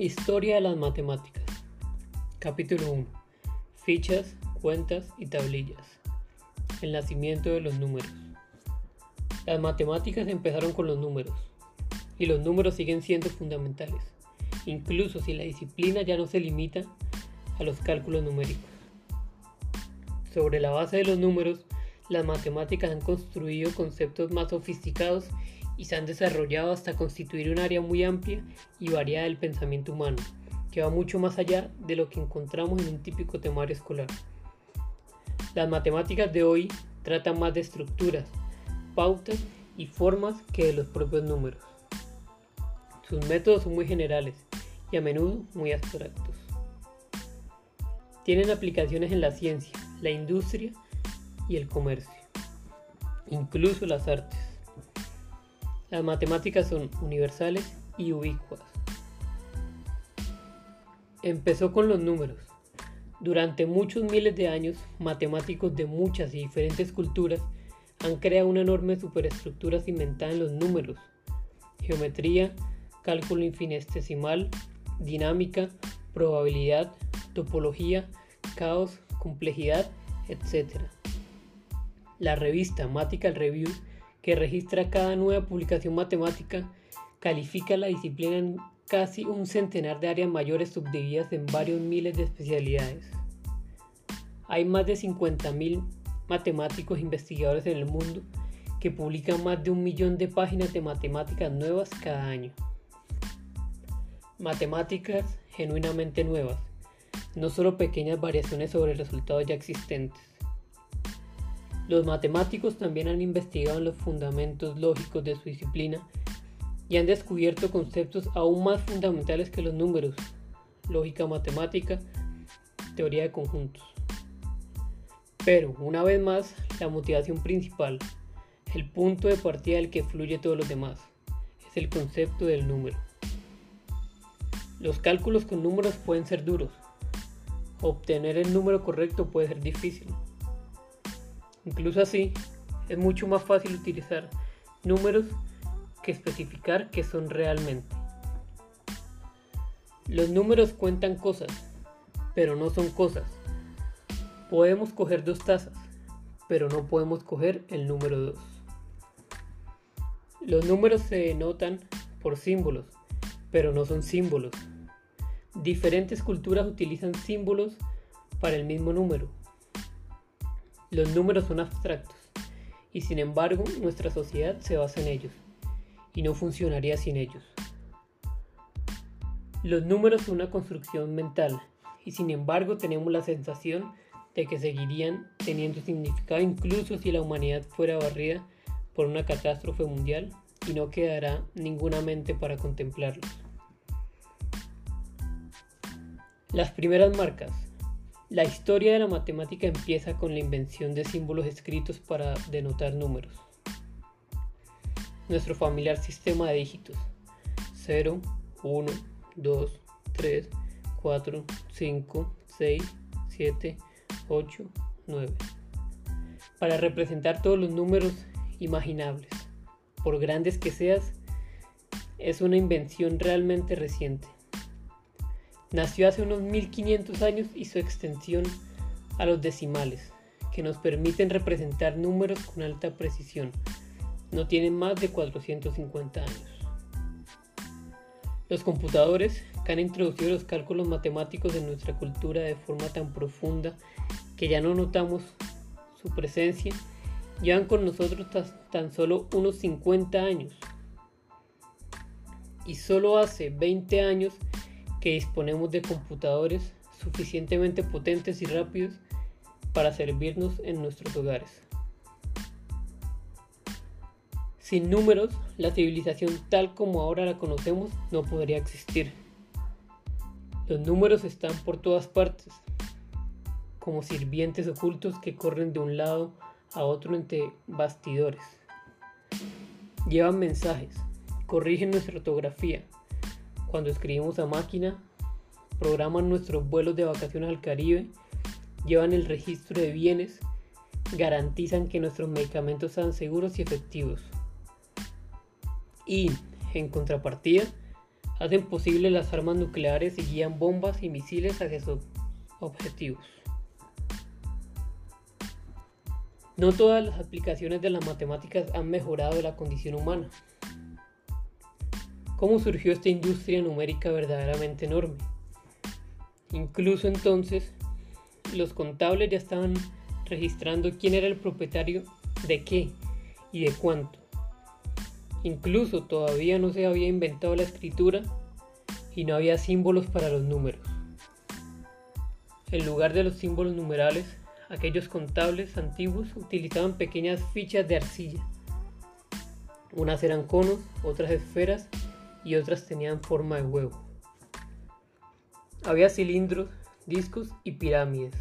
Historia de las matemáticas. Capítulo 1. Fichas, cuentas y tablillas. El nacimiento de los números. Las matemáticas empezaron con los números, y los números siguen siendo fundamentales, incluso si la disciplina ya no se limita a los cálculos numéricos. Sobre la base de los números, las matemáticas han construido conceptos más sofisticados y se han desarrollado hasta constituir un área muy amplia y variada del pensamiento humano, que va mucho más allá de lo que encontramos en un típico temario escolar. Las matemáticas de hoy tratan más de estructuras, pautas y formas que de los propios números. Sus métodos son muy generales y a menudo muy abstractos. Tienen aplicaciones en la ciencia, la industria y el comercio, incluso las artes. Las matemáticas son universales y ubicuas. Empezó con los números. Durante muchos miles de años, matemáticos de muchas y diferentes culturas han creado una enorme superestructura cimentada en los números. Geometría, cálculo infinitesimal, dinámica, probabilidad, topología, caos, complejidad, etc. La revista Matical Review que registra cada nueva publicación matemática, califica la disciplina en casi un centenar de áreas mayores subdivididas en varios miles de especialidades. Hay más de 50.000 matemáticos investigadores en el mundo que publican más de un millón de páginas de matemáticas nuevas cada año. Matemáticas genuinamente nuevas, no solo pequeñas variaciones sobre resultados ya existentes. Los matemáticos también han investigado los fundamentos lógicos de su disciplina y han descubierto conceptos aún más fundamentales que los números, lógica matemática, teoría de conjuntos. Pero, una vez más, la motivación principal, el punto de partida del que fluye todo lo demás, es el concepto del número. Los cálculos con números pueden ser duros. Obtener el número correcto puede ser difícil. Incluso así, es mucho más fácil utilizar números que especificar qué son realmente. Los números cuentan cosas, pero no son cosas. Podemos coger dos tazas, pero no podemos coger el número 2. Los números se denotan por símbolos, pero no son símbolos. Diferentes culturas utilizan símbolos para el mismo número, los números son abstractos y sin embargo nuestra sociedad se basa en ellos y no funcionaría sin ellos. Los números son una construcción mental y sin embargo tenemos la sensación de que seguirían teniendo significado incluso si la humanidad fuera barrida por una catástrofe mundial y no quedará ninguna mente para contemplarlos. Las primeras marcas la historia de la matemática empieza con la invención de símbolos escritos para denotar números. Nuestro familiar sistema de dígitos 0, 1, 2, 3, 4, 5, 6, 7, 8, 9. Para representar todos los números imaginables, por grandes que seas, es una invención realmente reciente. Nació hace unos 1500 años y su extensión a los decimales, que nos permiten representar números con alta precisión. No tienen más de 450 años. Los computadores, que han introducido los cálculos matemáticos en nuestra cultura de forma tan profunda que ya no notamos su presencia, llevan con nosotros tan solo unos 50 años. Y solo hace 20 años que disponemos de computadores suficientemente potentes y rápidos para servirnos en nuestros hogares. Sin números, la civilización tal como ahora la conocemos no podría existir. Los números están por todas partes, como sirvientes ocultos que corren de un lado a otro entre bastidores. Llevan mensajes, corrigen nuestra ortografía, cuando escribimos a máquina, programan nuestros vuelos de vacaciones al Caribe, llevan el registro de bienes, garantizan que nuestros medicamentos sean seguros y efectivos. Y, en contrapartida, hacen posible las armas nucleares y guían bombas y misiles hacia sus objetivos. No todas las aplicaciones de las matemáticas han mejorado la condición humana. ¿Cómo surgió esta industria numérica verdaderamente enorme? Incluso entonces, los contables ya estaban registrando quién era el propietario de qué y de cuánto. Incluso todavía no se había inventado la escritura y no había símbolos para los números. En lugar de los símbolos numerales, aquellos contables antiguos utilizaban pequeñas fichas de arcilla. Unas eran conos, otras esferas y otras tenían forma de huevo. Había cilindros, discos y pirámides.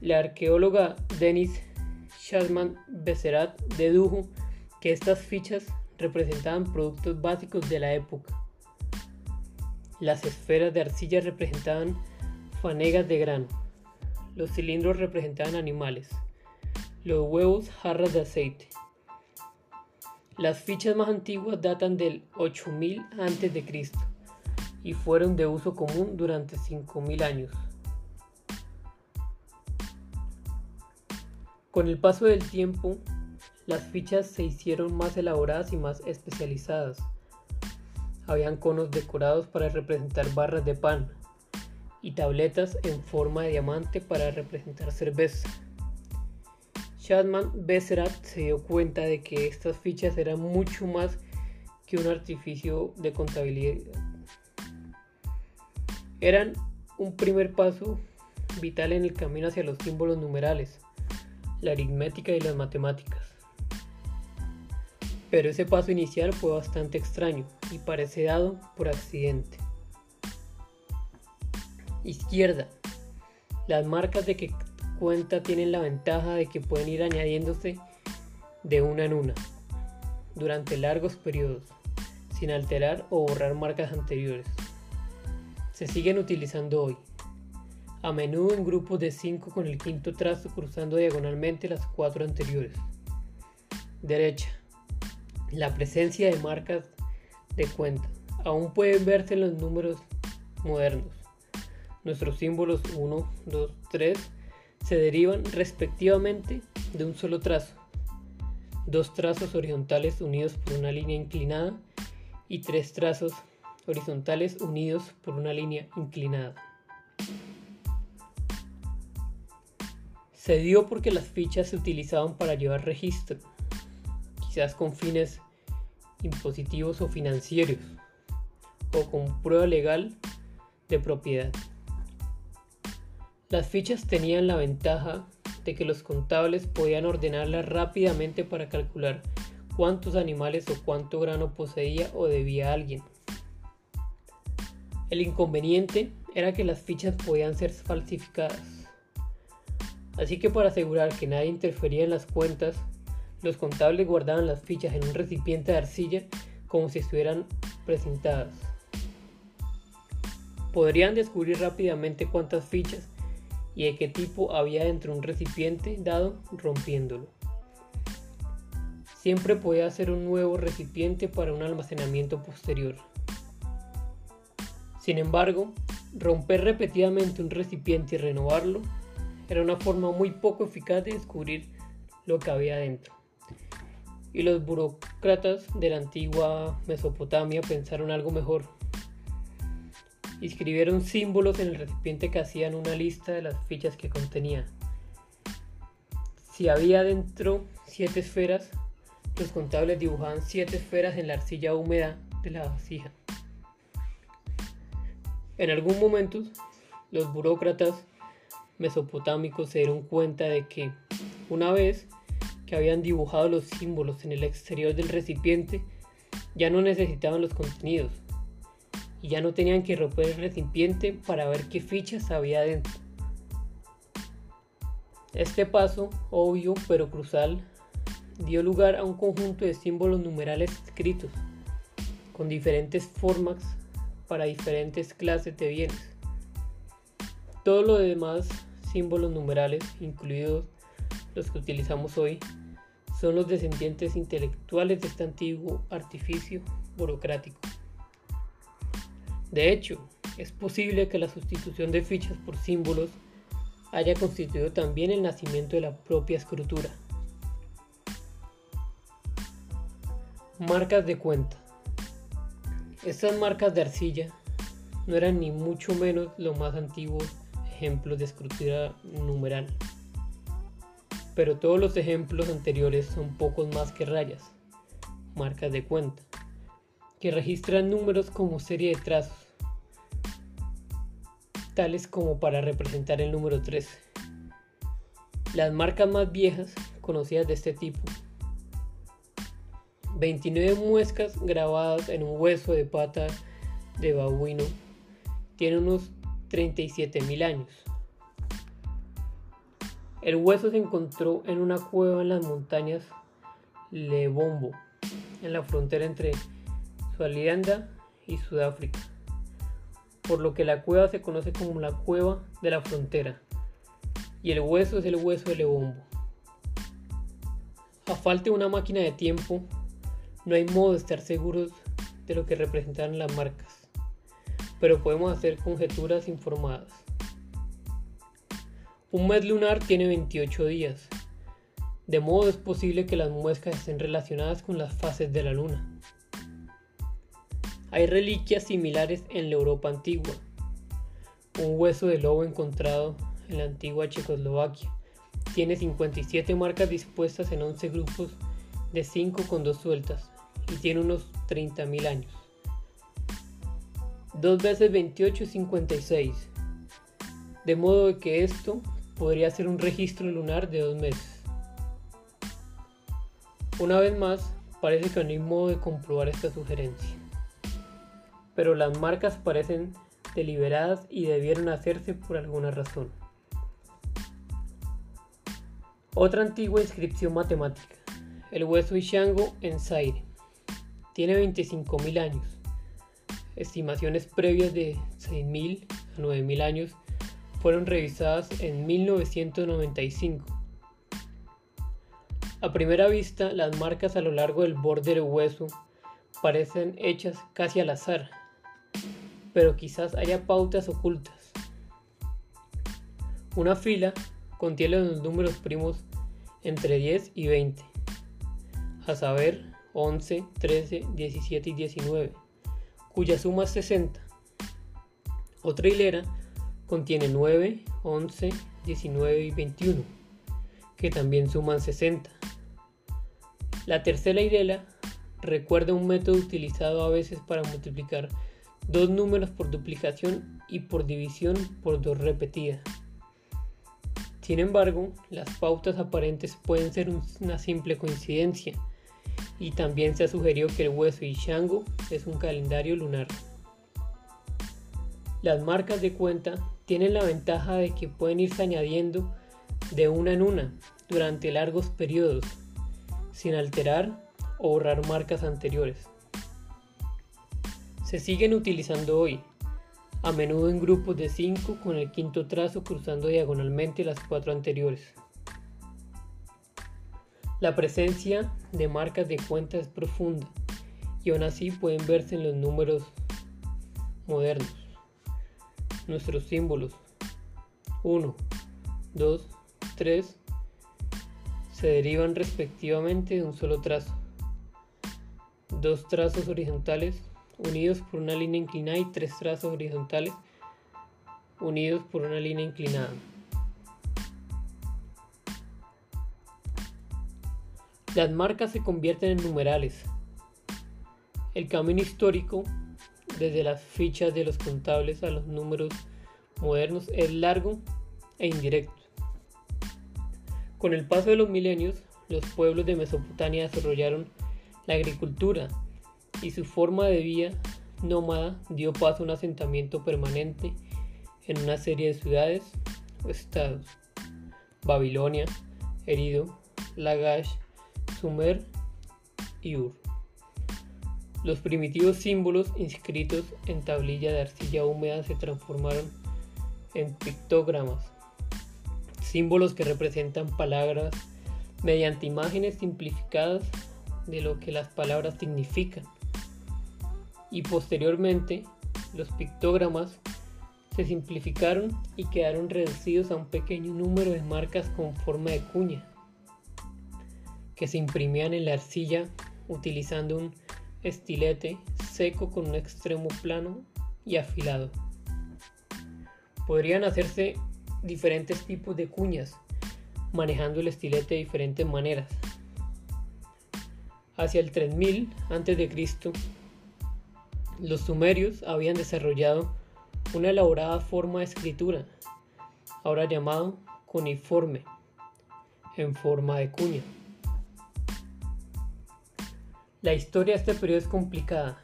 La arqueóloga Denis Shadman Beserat dedujo que estas fichas representaban productos básicos de la época. Las esferas de arcilla representaban fanegas de grano. Los cilindros representaban animales. Los huevos jarras de aceite. Las fichas más antiguas datan del 8000 a.C. y fueron de uso común durante 5000 años. Con el paso del tiempo, las fichas se hicieron más elaboradas y más especializadas. Habían conos decorados para representar barras de pan y tabletas en forma de diamante para representar cerveza. Shadman Besserat se dio cuenta de que estas fichas eran mucho más que un artificio de contabilidad. Eran un primer paso vital en el camino hacia los símbolos numerales la aritmética y las matemáticas. Pero ese paso inicial fue bastante extraño y parece dado por accidente. Izquierda. Las marcas de que cuenta tienen la ventaja de que pueden ir añadiéndose de una en una durante largos periodos, sin alterar o borrar marcas anteriores. Se siguen utilizando hoy a menudo en grupos de 5 con el quinto trazo cruzando diagonalmente las cuatro anteriores. Derecha. La presencia de marcas de cuenta. Aún pueden verse en los números modernos. Nuestros símbolos 1, 2, 3 se derivan respectivamente de un solo trazo. Dos trazos horizontales unidos por una línea inclinada y tres trazos horizontales unidos por una línea inclinada. Se dio porque las fichas se utilizaban para llevar registro, quizás con fines impositivos o financieros, o con prueba legal de propiedad. Las fichas tenían la ventaja de que los contables podían ordenarlas rápidamente para calcular cuántos animales o cuánto grano poseía o debía alguien. El inconveniente era que las fichas podían ser falsificadas. Así que para asegurar que nadie interfería en las cuentas, los contables guardaban las fichas en un recipiente de arcilla como si estuvieran presentadas. Podrían descubrir rápidamente cuántas fichas y de qué tipo había dentro de un recipiente dado rompiéndolo. Siempre podía hacer un nuevo recipiente para un almacenamiento posterior. Sin embargo, romper repetidamente un recipiente y renovarlo era una forma muy poco eficaz de descubrir lo que había dentro. Y los burócratas de la antigua Mesopotamia pensaron algo mejor. Escribieron símbolos en el recipiente que hacían una lista de las fichas que contenía. Si había dentro siete esferas, los contables dibujaban siete esferas en la arcilla húmeda de la vasija. En algún momento, los burócratas mesopotámicos se dieron cuenta de que una vez que habían dibujado los símbolos en el exterior del recipiente, ya no necesitaban los contenidos y ya no tenían que romper el recipiente para ver qué fichas había dentro. Este paso, obvio pero crucial, dio lugar a un conjunto de símbolos numerales escritos, con diferentes formas para diferentes clases de bienes. Todo lo demás, símbolos numerales, incluidos los que utilizamos hoy, son los descendientes intelectuales de este antiguo artificio burocrático. De hecho, es posible que la sustitución de fichas por símbolos haya constituido también el nacimiento de la propia escritura. Marcas de cuenta. Estas marcas de arcilla no eran ni mucho menos los más antiguos ejemplos de escritura numeral. Pero todos los ejemplos anteriores son pocos más que rayas, marcas de cuenta, que registran números como serie de trazos, tales como para representar el número 13. Las marcas más viejas, conocidas de este tipo, 29 muescas grabadas en un hueso de pata de babuino, tienen unos 37.000 años. El hueso se encontró en una cueva en las montañas Lebombo, en la frontera entre Suazilandia y Sudáfrica, por lo que la cueva se conoce como la cueva de la frontera, y el hueso es el hueso de Lebombo. A falta de una máquina de tiempo, no hay modo de estar seguros de lo que representan las marcas, pero podemos hacer conjeturas informadas. Un mes lunar tiene 28 días, de modo es posible que las muescas estén relacionadas con las fases de la luna. Hay reliquias similares en la Europa antigua. Un hueso de lobo encontrado en la antigua Checoslovaquia tiene 57 marcas dispuestas en 11 grupos de 5 con 2 sueltas y tiene unos 30.000 años. 2 veces 28 es 56. De modo que esto podría ser un registro lunar de dos meses. Una vez más, parece que no hay modo de comprobar esta sugerencia. Pero las marcas parecen deliberadas y debieron hacerse por alguna razón. Otra antigua inscripción matemática, el hueso Ishango en Zaire tiene 25.000 años. Estimaciones previas de 6.000 a 9.000 años fueron revisadas en 1995. A primera vista, las marcas a lo largo del borde del hueso parecen hechas casi al azar, pero quizás haya pautas ocultas. Una fila contiene los números primos entre 10 y 20, a saber 11, 13, 17 y 19, cuya suma es 60. Otra hilera contiene 9, 11, 19 y 21, que también suman 60. La tercera hilera recuerda un método utilizado a veces para multiplicar dos números por duplicación y por división por dos repetidas. Sin embargo, las pautas aparentes pueden ser una simple coincidencia y también se ha sugerido que el hueso Ishango es un calendario lunar. Las marcas de cuenta tienen la ventaja de que pueden irse añadiendo de una en una durante largos periodos, sin alterar o borrar marcas anteriores. Se siguen utilizando hoy, a menudo en grupos de 5 con el quinto trazo cruzando diagonalmente las cuatro anteriores. La presencia de marcas de cuenta es profunda y aún así pueden verse en los números modernos. Nuestros símbolos 1, 2, 3 se derivan respectivamente de un solo trazo. Dos trazos horizontales unidos por una línea inclinada y tres trazos horizontales unidos por una línea inclinada. Las marcas se convierten en numerales. El camino histórico, desde las fichas de los contables a los números modernos, es largo e indirecto. Con el paso de los milenios, los pueblos de Mesopotamia desarrollaron la agricultura y su forma de vida nómada dio paso a un asentamiento permanente en una serie de ciudades o estados. Babilonia, Erido, Lagash, Sumer y Ur. Los primitivos símbolos inscritos en tablilla de arcilla húmeda se transformaron en pictogramas, símbolos que representan palabras mediante imágenes simplificadas de lo que las palabras significan. Y posteriormente los pictogramas se simplificaron y quedaron reducidos a un pequeño número de marcas con forma de cuña, que se imprimían en la arcilla utilizando un estilete seco con un extremo plano y afilado. Podrían hacerse diferentes tipos de cuñas, manejando el estilete de diferentes maneras. Hacia el 3000 a.C., los sumerios habían desarrollado una elaborada forma de escritura, ahora llamado cuneiforme, en forma de cuña. La historia de este periodo es complicada.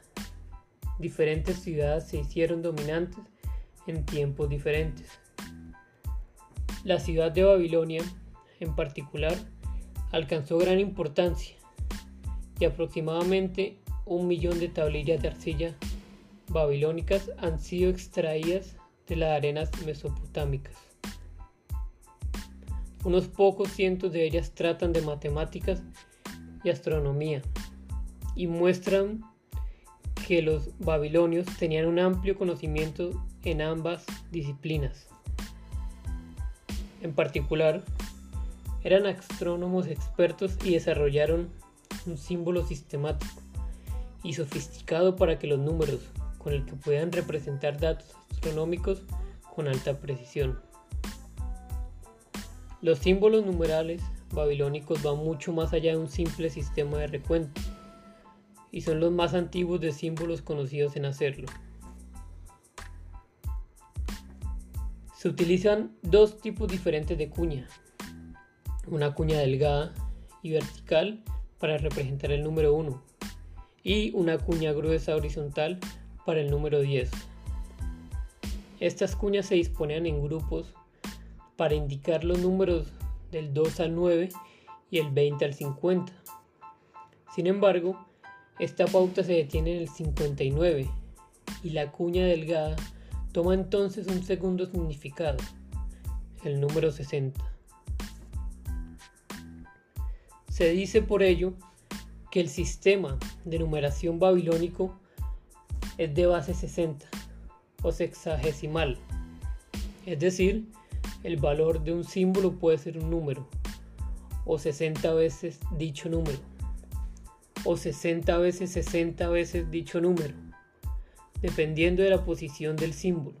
Diferentes ciudades se hicieron dominantes en tiempos diferentes. La ciudad de Babilonia, en particular, alcanzó gran importancia y aproximadamente un millón de tablillas de arcilla babilónicas han sido extraídas de las arenas mesopotámicas. Unos pocos cientos de ellas tratan de matemáticas y astronomía y muestran que los babilonios tenían un amplio conocimiento en ambas disciplinas. En particular, eran astrónomos expertos y desarrollaron un símbolo sistemático y sofisticado para que los números con el que puedan representar datos astronómicos con alta precisión. Los símbolos numerales babilónicos van mucho más allá de un simple sistema de recuento y son los más antiguos de símbolos conocidos en hacerlo. Se utilizan dos tipos diferentes de cuña, una cuña delgada y vertical para representar el número 1 y una cuña gruesa horizontal para el número 10. Estas cuñas se disponían en grupos para indicar los números del 2 al 9 y el 20 al 50. Sin embargo, esta pauta se detiene en el 59 y la cuña delgada toma entonces un segundo significado, el número 60. Se dice por ello que el sistema de numeración babilónico es de base 60 o sexagesimal, es decir, el valor de un símbolo puede ser un número o 60 veces dicho número o 60 veces 60 veces dicho número, dependiendo de la posición del símbolo.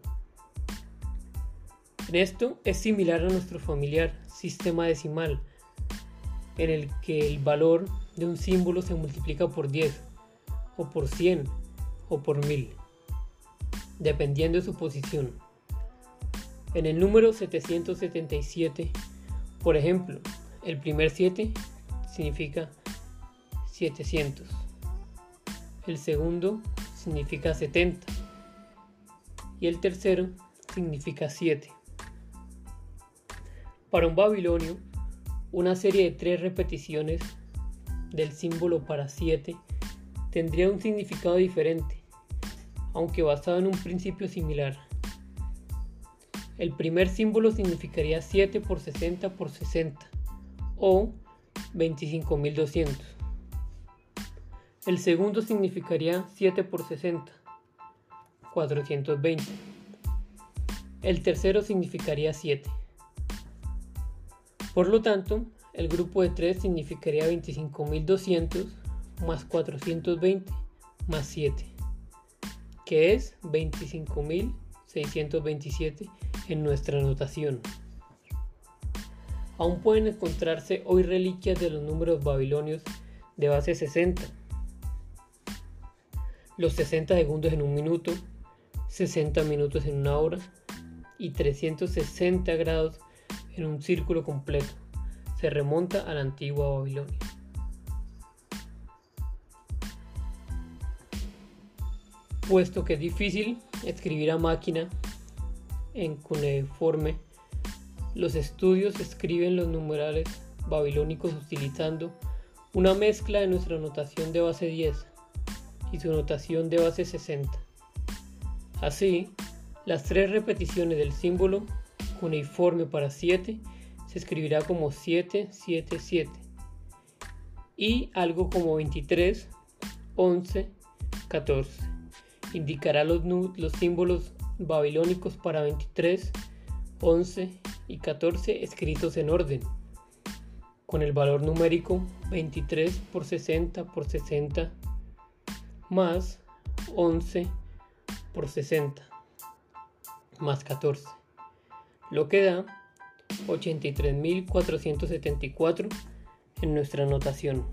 En esto es similar a nuestro familiar sistema decimal, en el que el valor de un símbolo se multiplica por 10 o por 100 o por 1000, dependiendo de su posición. En el número 777, por ejemplo, el primer 7 significa 700, el segundo significa 70 y el tercero significa 7. Para un babilonio, una serie de tres repeticiones del símbolo para 7 tendría un significado diferente aunque basado en un principio similar. El primer símbolo significaría 7 por 60 por 60 o 25.200. El segundo significaría 7 por 60, 420. El tercero significaría 7. Por lo tanto, el grupo de 3 significaría 25.200 más 420 más 7 que es 25.627 en nuestra anotación. Aún pueden encontrarse hoy reliquias de los números babilonios de base 60. Los 60 segundos en un minuto, 60 minutos en una hora y 360 grados en un círculo completo. Se remonta a la antigua Babilonia. puesto que es difícil escribir a máquina en cuneiforme, los estudios escriben los numerales babilónicos utilizando una mezcla de nuestra notación de base 10 y su notación de base 60. Así, las tres repeticiones del símbolo cuneiforme para 7 se escribirá como 777 y algo como 23, 11, 14 indicará los, los símbolos babilónicos para 23, 11 y 14 escritos en orden, con el valor numérico 23 por 60 por 60 más 11 por 60 más 14, lo que da 83.474 en nuestra anotación.